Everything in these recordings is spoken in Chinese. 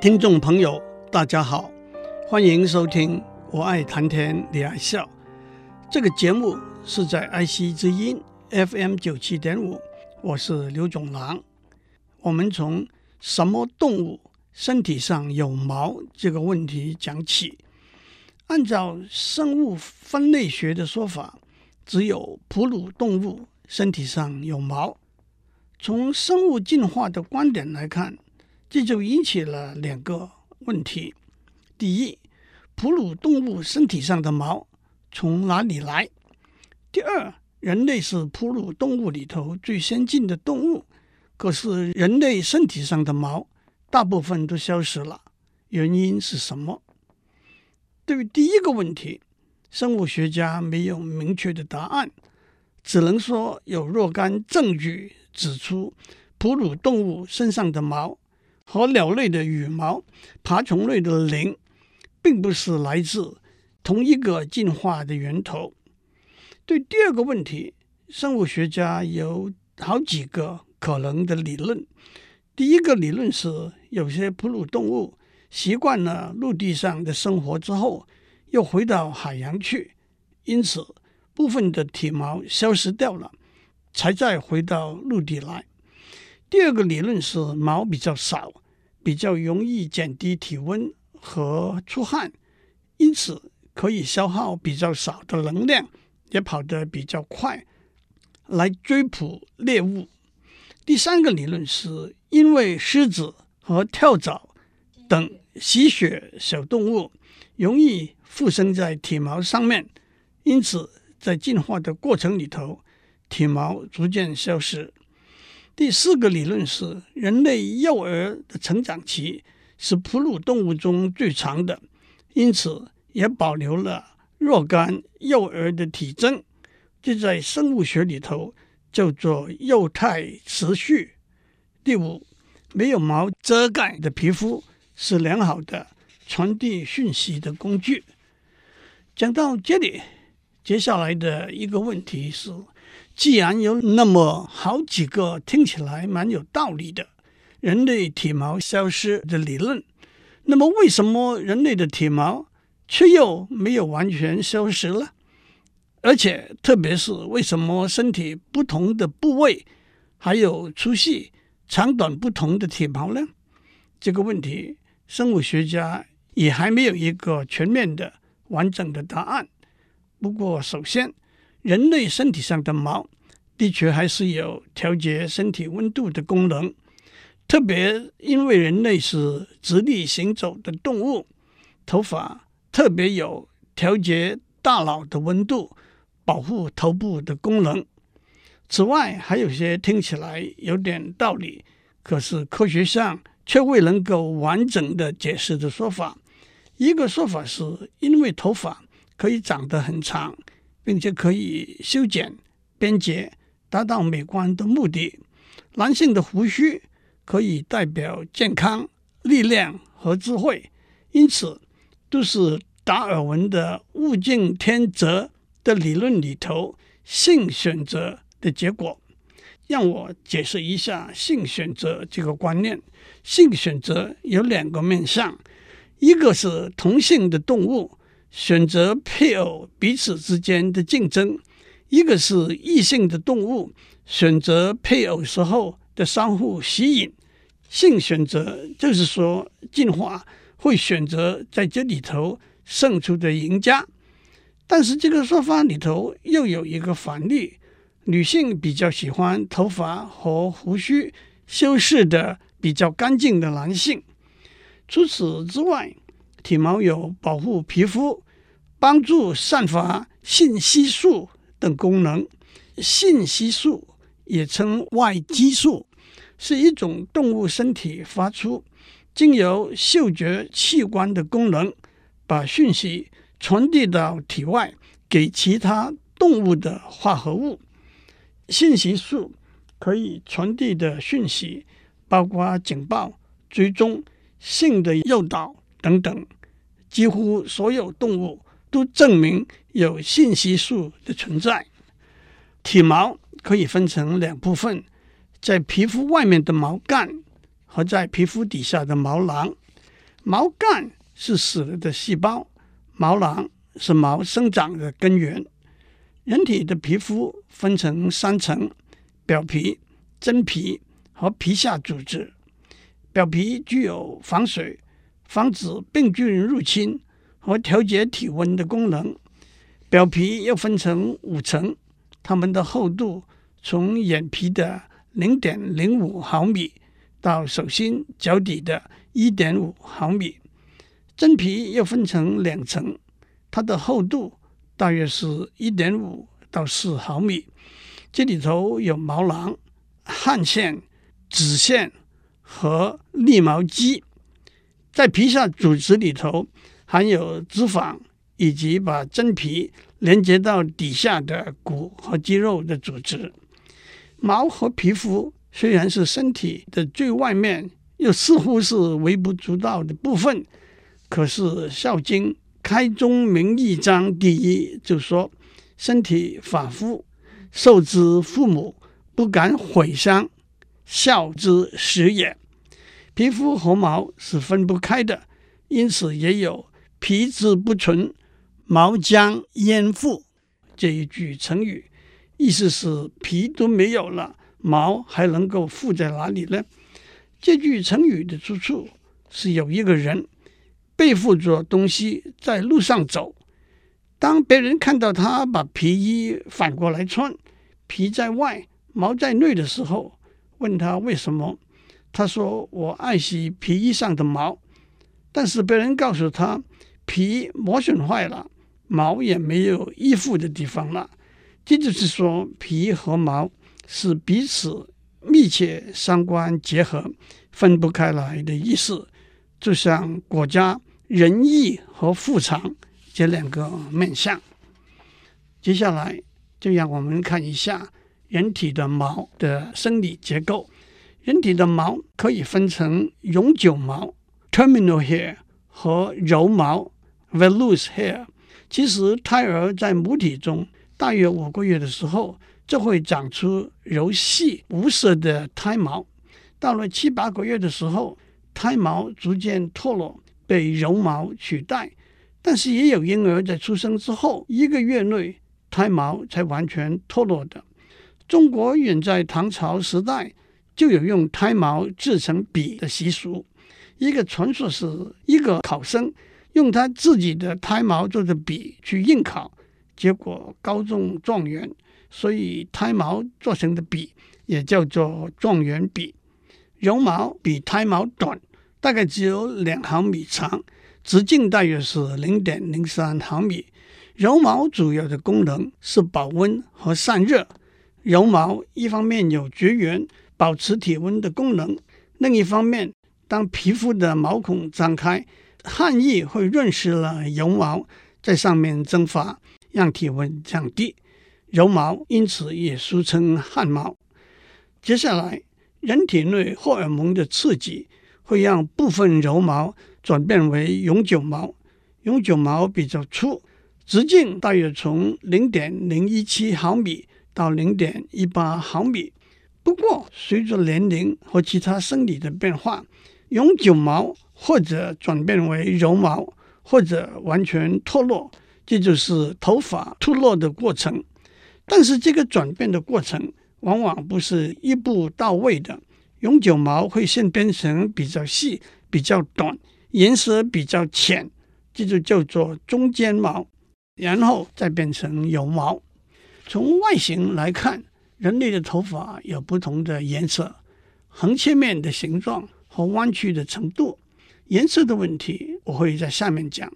听众朋友，大家好，欢迎收听《我爱谈天你爱笑》这个节目，是在爱惜之音 FM 九七点五，我是刘总郎。我们从什么动物身体上有毛这个问题讲起。按照生物分类学的说法，只有哺乳动物身体上有毛。从生物进化的观点来看，这就引起了两个问题：第一，哺乳动物身体上的毛从哪里来？第二，人类是哺乳动物里头最先进的动物，可是人类身体上的毛大部分都消失了，原因是什么？对于第一个问题，生物学家没有明确的答案，只能说有若干证据指出，哺乳动物身上的毛。和鸟类的羽毛、爬虫类的鳞，并不是来自同一个进化的源头。对第二个问题，生物学家有好几个可能的理论。第一个理论是，有些哺乳动物习惯了陆地上的生活之后，又回到海洋去，因此部分的体毛消失掉了，才再回到陆地来。第二个理论是毛比较少，比较容易减低体温和出汗，因此可以消耗比较少的能量，也跑得比较快，来追捕猎物。第三个理论是因为狮子和跳蚤等吸血小动物容易附生在体毛上面，因此在进化的过程里头，体毛逐渐消失。第四个理论是，人类幼儿的成长期是哺乳动物中最长的，因此也保留了若干幼儿的体征，这在生物学里头叫做幼态持续。第五，没有毛遮盖的皮肤是良好的传递讯息的工具。讲到这里，接下来的一个问题是。既然有那么好几个听起来蛮有道理的人类体毛消失的理论，那么为什么人类的体毛却又没有完全消失了？而且，特别是为什么身体不同的部位还有粗细、长短不同的体毛呢？这个问题，生物学家也还没有一个全面的、完整的答案。不过，首先，人类身体上的毛的确还是有调节身体温度的功能，特别因为人类是直立行走的动物，头发特别有调节大脑的温度、保护头部的功能。此外，还有些听起来有点道理，可是科学上却未能够完整的解释的说法。一个说法是因为头发可以长得很长。并且可以修剪、编辑，达到美观的目的。男性的胡须可以代表健康、力量和智慧，因此都是达尔文的物竞天择的理论里头性选择的结果。让我解释一下性选择这个观念。性选择有两个面向，一个是同性的动物。选择配偶彼此之间的竞争，一个是异性的动物选择配偶时候的相互吸引。性选择就是说，进化会选择在这里头胜出的赢家。但是这个说法里头又有一个反例：女性比较喜欢头发和胡须修饰的比较干净的男性。除此之外，体毛有保护皮肤、帮助散发信息素等功能。信息素也称外激素，是一种动物身体发出经由嗅觉器官的功能，把讯息传递到体外给其他动物的化合物。信息素可以传递的讯息包括警报、追踪、性的诱导等等。几乎所有动物都证明有信息素的存在。体毛可以分成两部分，在皮肤外面的毛干和在皮肤底下的毛囊。毛干是死了的细胞，毛囊是毛生长的根源。人体的皮肤分成三层：表皮、真皮和皮下组织。表皮具有防水、防止病菌入侵和调节体温的功能。表皮又分成五层，它们的厚度从眼皮的零点零五毫米到手心脚底的一点五毫米。真皮又分成两层，它的厚度大约是一点五到四毫米，这里头有毛囊、汗腺、脂腺和立毛肌。在皮下组织里头含有脂肪以及把真皮连接到底下的骨和肌肉的组织。毛和皮肤虽然是身体的最外面，又似乎是微不足道的部分，可是《孝经》开宗明义章第一就说。身体发肤，受之父母，不敢毁伤，孝之始也。皮肤和毛是分不开的，因此也有“皮之不存，毛将焉附”这一句成语，意思是皮都没有了，毛还能够附在哪里呢？这句成语的出处是有一个人背负着东西在路上走。当别人看到他把皮衣反过来穿，皮在外，毛在内的时候，问他为什么？他说：“我爱惜皮衣上的毛。”但是别人告诉他，皮磨损坏了，毛也没有依附的地方了。这就是说，皮和毛是彼此密切相关结合、分不开来的意思，就像国家仁义和妇长。这两个面相，接下来就让我们看一下人体的毛的生理结构。人体的毛可以分成永久毛 （terminal hair） 和柔毛 （vellus hair）。其实，胎儿在母体中大约五个月的时候，就会长出柔细无色的胎毛。到了七八个月的时候，胎毛逐渐脱落，被绒毛取代。但是也有婴儿在出生之后一个月内胎毛才完全脱落的。中国远在唐朝时代就有用胎毛制成笔的习俗。一个传说是一个考生用他自己的胎毛做的笔去应考，结果高中状元，所以胎毛做成的笔也叫做状元笔。绒毛比胎毛短，大概只有两毫米长。直径大约是零点零三毫米。绒毛主要的功能是保温和散热。绒毛一方面有绝缘、保持体温的功能，另一方面，当皮肤的毛孔张开，汗液会润湿了绒毛，在上面蒸发，让体温降低。绒毛因此也俗称汗毛。接下来，人体内荷尔蒙的刺激会让部分绒毛。转变为永久毛，永久毛比较粗，直径大约从零点零一七毫米到零点一八毫米。不过，随着年龄和其他生理的变化，永久毛或者转变为柔毛，或者完全脱落，这就是头发脱落的过程。但是，这个转变的过程往往不是一步到位的，永久毛会先变成比较细、比较短。颜色比较浅，这就叫做中间毛，然后再变成柔毛。从外形来看，人类的头发有不同的颜色、横切面的形状和弯曲的程度。颜色的问题我会在下面讲。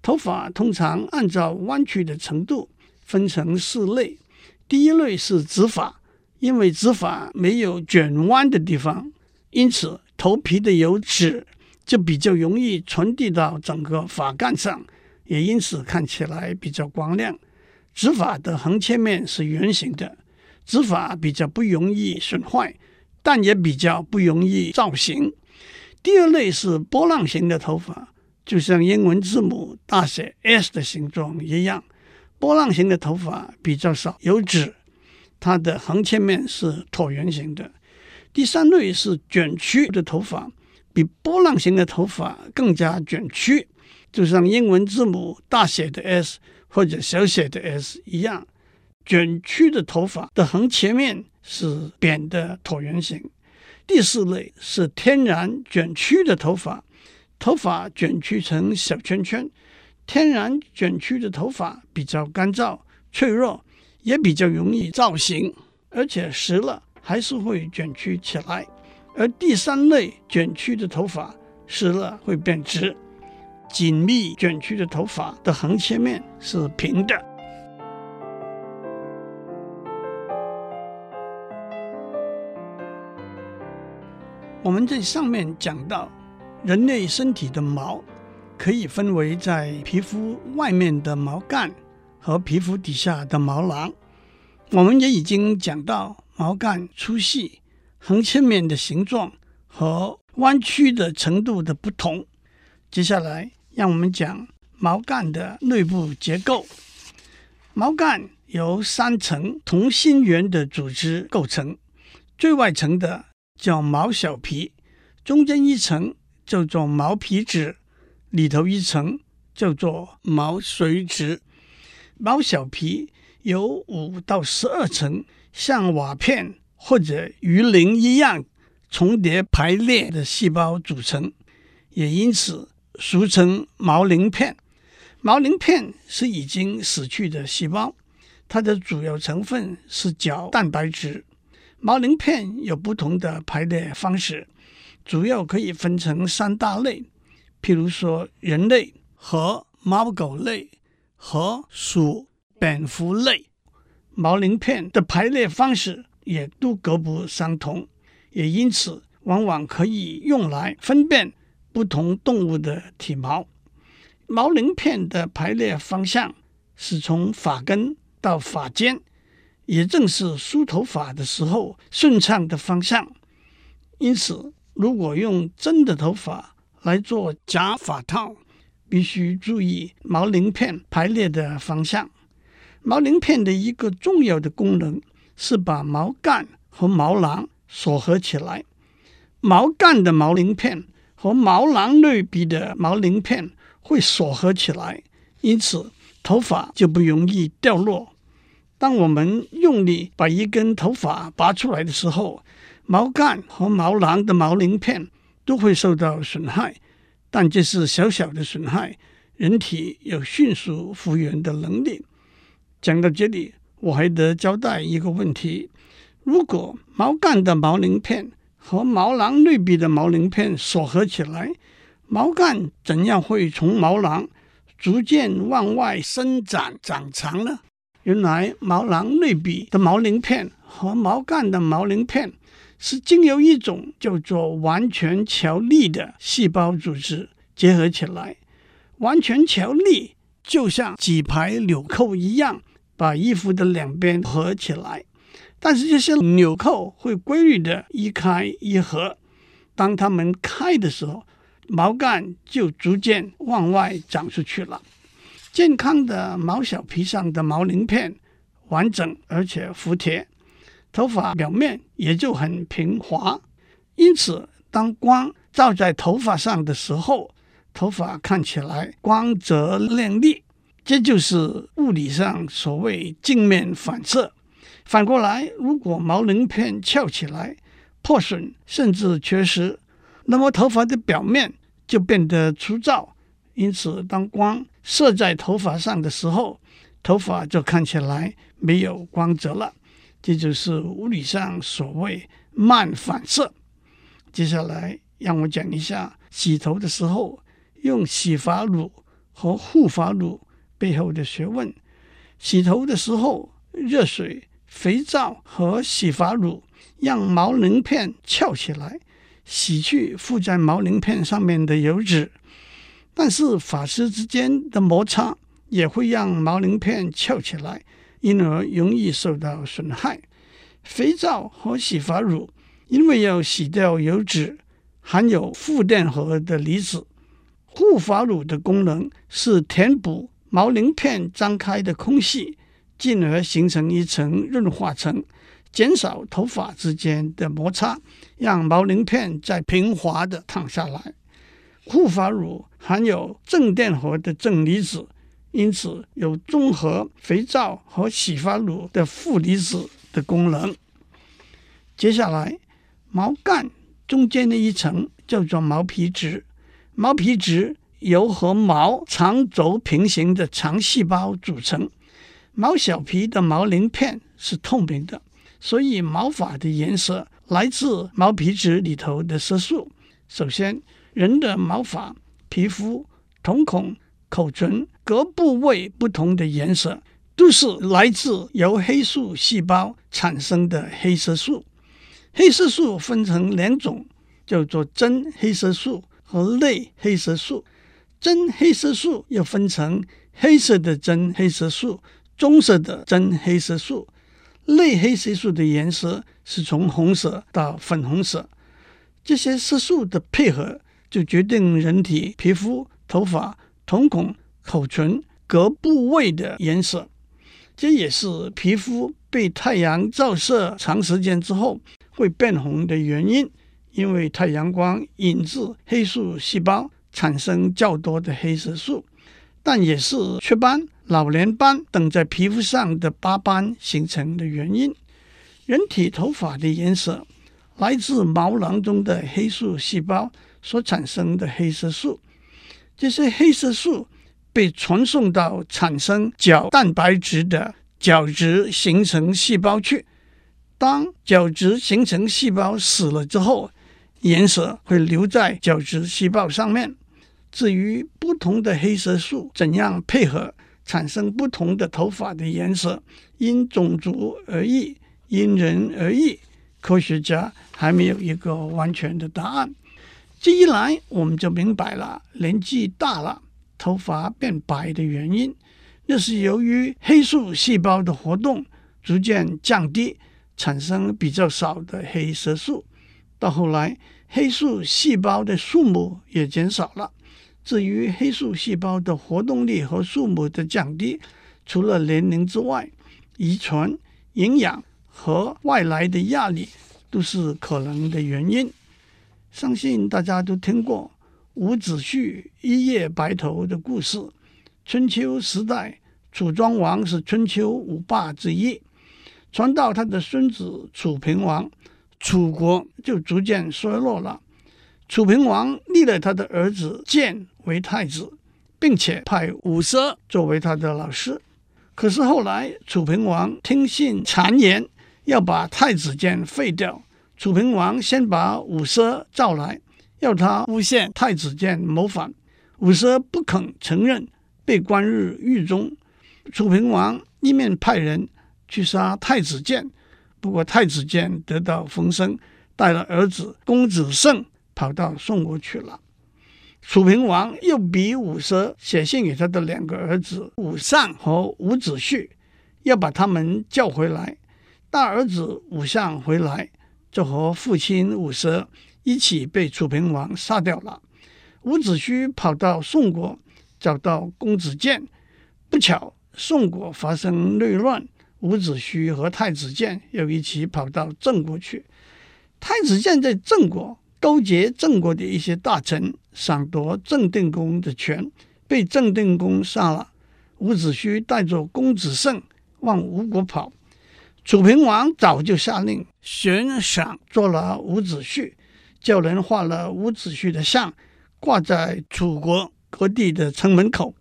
头发通常按照弯曲的程度分成四类。第一类是直发，因为直发没有卷弯的地方，因此头皮的油脂。就比较容易传递到整个发干上，也因此看起来比较光亮。直发的横切面是圆形的，直发比较不容易损坏，但也比较不容易造型。第二类是波浪形的头发，就像英文字母大写 S 的形状一样。波浪形的头发比较少有指，它的横切面是椭圆形的。第三类是卷曲的头发。比波浪形的头发更加卷曲，就像英文字母大写的 S 或者小写的 s 一样。卷曲的头发的横切面是扁的椭圆形。第四类是天然卷曲的头发，头发卷曲成小圈圈。天然卷曲的头发比较干燥、脆弱，也比较容易造型，而且湿了还是会卷曲起来。而第三类卷曲的头发湿了会变直。紧密卷曲的头发的横切面是平的。我们在上面讲到，人类身体的毛可以分为在皮肤外面的毛干和皮肤底下的毛囊。我们也已经讲到毛干粗细、横切面的形状和弯曲的程度的不同。接下来，让我们讲毛干的内部结构。毛干由三层同心圆的组织构成，最外层的。叫毛小皮，中间一层叫做毛皮质，里头一层叫做毛髓质。毛小皮由五到十二层像瓦片或者鱼鳞一样重叠排列的细胞组成，也因此俗称毛鳞片。毛鳞片是已经死去的细胞，它的主要成分是角蛋白质。毛鳞片有不同的排列方式，主要可以分成三大类，譬如说人类和猫狗类和鼠蝙蝠类。毛鳞片的排列方式也都各不相同，也因此往往可以用来分辨不同动物的体毛。毛鳞片的排列方向是从发根到发尖。也正是梳头发的时候顺畅的方向。因此，如果用真的头发来做假发套，必须注意毛鳞片排列的方向。毛鳞片的一个重要的功能是把毛干和毛囊锁合起来。毛干的毛鳞片和毛囊内壁的毛鳞片会锁合起来，因此头发就不容易掉落。当我们用力把一根头发拔出来的时候，毛干和毛囊的毛鳞片都会受到损害，但这是小小的损害，人体有迅速复原的能力。讲到这里，我还得交代一个问题：如果毛干的毛鳞片和毛囊内壁的毛鳞片锁合起来，毛干怎样会从毛囊逐渐往外伸展长长呢？原来毛囊内壁的毛鳞片和毛干的毛鳞片是经由一种叫做完全桥粒的细胞组织结合起来。完全桥粒就像几排纽扣一样，把衣服的两边合起来。但是这些纽扣会规律的一开一合，当它们开的时候，毛干就逐渐往外长出去了。健康的毛小皮上的毛鳞片完整而且服帖，头发表面也就很平滑。因此，当光照在头发上的时候，头发看起来光泽亮丽。这就是物理上所谓镜面反射。反过来，如果毛鳞片翘起来、破损甚至缺失，那么头发的表面就变得粗糙。因此，当光射在头发上的时候，头发就看起来没有光泽了。这就是物理上所谓漫反射。接下来，让我讲一下洗头的时候用洗发乳和护发乳背后的学问。洗头的时候，热水、肥皂和洗发乳让毛鳞片翘起来，洗去附在毛鳞片上面的油脂。但是发丝之间的摩擦也会让毛鳞片翘起来，因而容易受到损害。肥皂和洗发乳因为要洗掉油脂，含有负电荷的离子。护发乳的功能是填补毛鳞片张开的空隙，进而形成一层润滑层，减少头发之间的摩擦，让毛鳞片再平滑地躺下来。护发乳含有正电荷的正离子，因此有中和肥皂和洗发乳的负离子的功能。接下来，毛干中间的一层叫做毛皮质，毛皮质由和毛长轴平行的长细胞组成。毛小皮的毛鳞片是透明的。所以毛发的颜色来自毛皮质里头的色素。首先，人的毛发、皮肤、瞳孔、口唇各部位不同的颜色，都是来自由黑素细胞产生的黑色素。黑色素分成两种，叫做真黑色素和类黑色素。真黑色素又分成黑色的真黑色素、棕色的真黑色素。类黑色素的颜色是从红色到粉红色，这些色素的配合就决定人体皮肤、头发、瞳孔、口唇各部位的颜色。这也是皮肤被太阳照射长时间之后会变红的原因，因为太阳光引致黑素细胞产生较多的黑色素，但也是雀斑。老年斑等在皮肤上的疤斑形成的原因，人体头发的颜色来自毛囊中的黑素细胞所产生的黑色素。这些黑色素被传送到产生角蛋白质的角质形成细胞去。当角质形成细胞死了之后，颜色会留在角质细胞上面。至于不同的黑色素怎样配合，产生不同的头发的颜色，因种族而异，因人而异。科学家还没有一个完全的答案。这一来，我们就明白了年纪大了头发变白的原因。那是由于黑素细胞的活动逐渐降低，产生比较少的黑色素。到后来，黑素细胞的数目也减少了。至于黑素细胞的活动力和数目的降低，除了年龄之外，遗传、营养和外来的压力都是可能的原因。相信大家都听过伍子胥一夜白头的故事。春秋时代，楚庄王是春秋五霸之一，传到他的孙子楚平王，楚国就逐渐衰落了。楚平王立了他的儿子建为太子，并且派伍奢作为他的老师。可是后来楚平王听信谗言，要把太子建废掉。楚平王先把伍奢召来，要他诬陷太子建谋反。伍奢不肯承认，被关入狱中。楚平王一面派人去杀太子建，不过太子建得到风声，带了儿子公子胜。跑到宋国去了。楚平王又逼伍奢写信给他的两个儿子伍尚和伍子胥，要把他们叫回来。大儿子伍尚回来，就和父亲伍奢一起被楚平王杀掉了。伍子胥跑到宋国，找到公子建，不巧宋国发生内乱，伍子胥和太子建又一起跑到郑国去。太子建在郑国。勾结郑国的一些大臣，抢夺郑定公的权，被郑定公杀了。伍子胥带着公子胜往吴国跑。楚平王早就下令悬赏捉了伍子胥，叫人画了伍子胥的像，挂在楚国各地的城门口。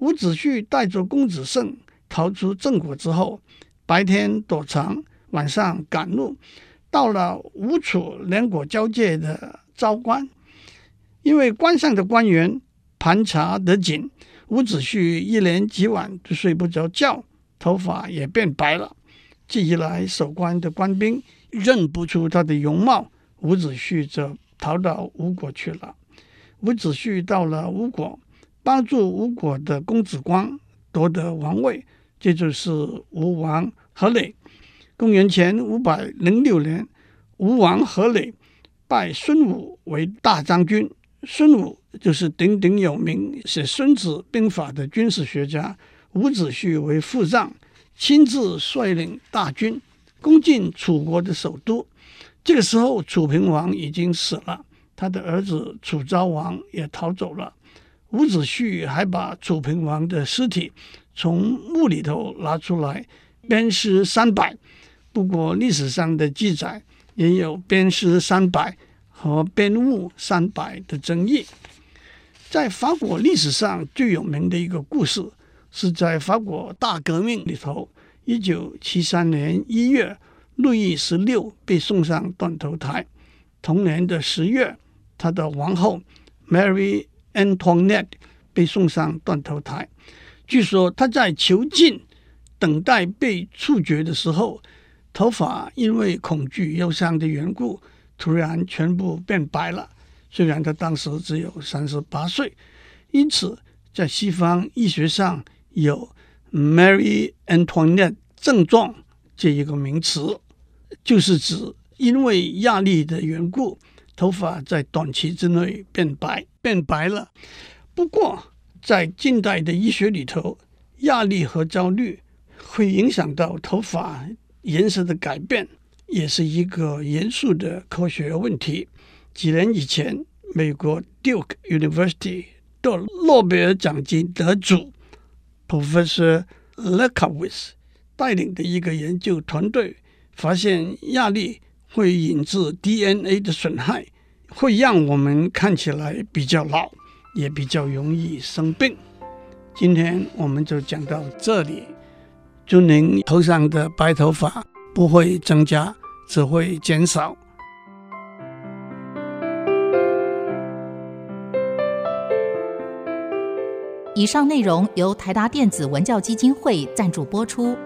伍子胥带着公子胜逃出郑国之后，白天躲藏，晚上赶路。到了吴楚两国交界的昭关，因为关上的官员盘查得紧，伍子胥一连几晚都睡不着觉，头发也变白了。这一来，守关的官兵认不出他的容貌，伍子胥就逃到吴国去了。伍子胥到了吴国，帮助吴国的公子光夺得王位，这就是吴王阖闾。公元前五百零六年，吴王阖闾拜孙武为大将军。孙武就是鼎鼎有名写《孙子兵法》的军事学家。伍子胥为副将，亲自率领大军攻进楚国的首都。这个时候，楚平王已经死了，他的儿子楚昭王也逃走了。伍子胥还把楚平王的尸体从墓里头拿出来鞭尸三百。不过，历史上的记载也有鞭尸三百和鞭务三百的争议。在法国历史上最有名的一个故事，是在法国大革命里头，一九七三年一月。路易十六被送上断头台，同年的十月，他的王后 Mary Antoinette 被送上断头台。据说他在囚禁、等待被处决的时候，头发因为恐惧忧伤的缘故，突然全部变白了。虽然他当时只有三十八岁，因此在西方医学上有 Mary Antoinette 症状这一个名词。就是指因为压力的缘故，头发在短期之内变白，变白了。不过，在近代的医学里头，压力和焦虑会影响到头发颜色的改变，也是一个严肃的科学问题。几年以前，美国 Duke University 的诺贝尔奖金得主 Professor Lefkowitz 带领的一个研究团队。发现压力会引致 DNA 的损害，会让我们看起来比较老，也比较容易生病。今天我们就讲到这里，祝您头上的白头发不会增加，只会减少。以上内容由台达电子文教基金会赞助播出。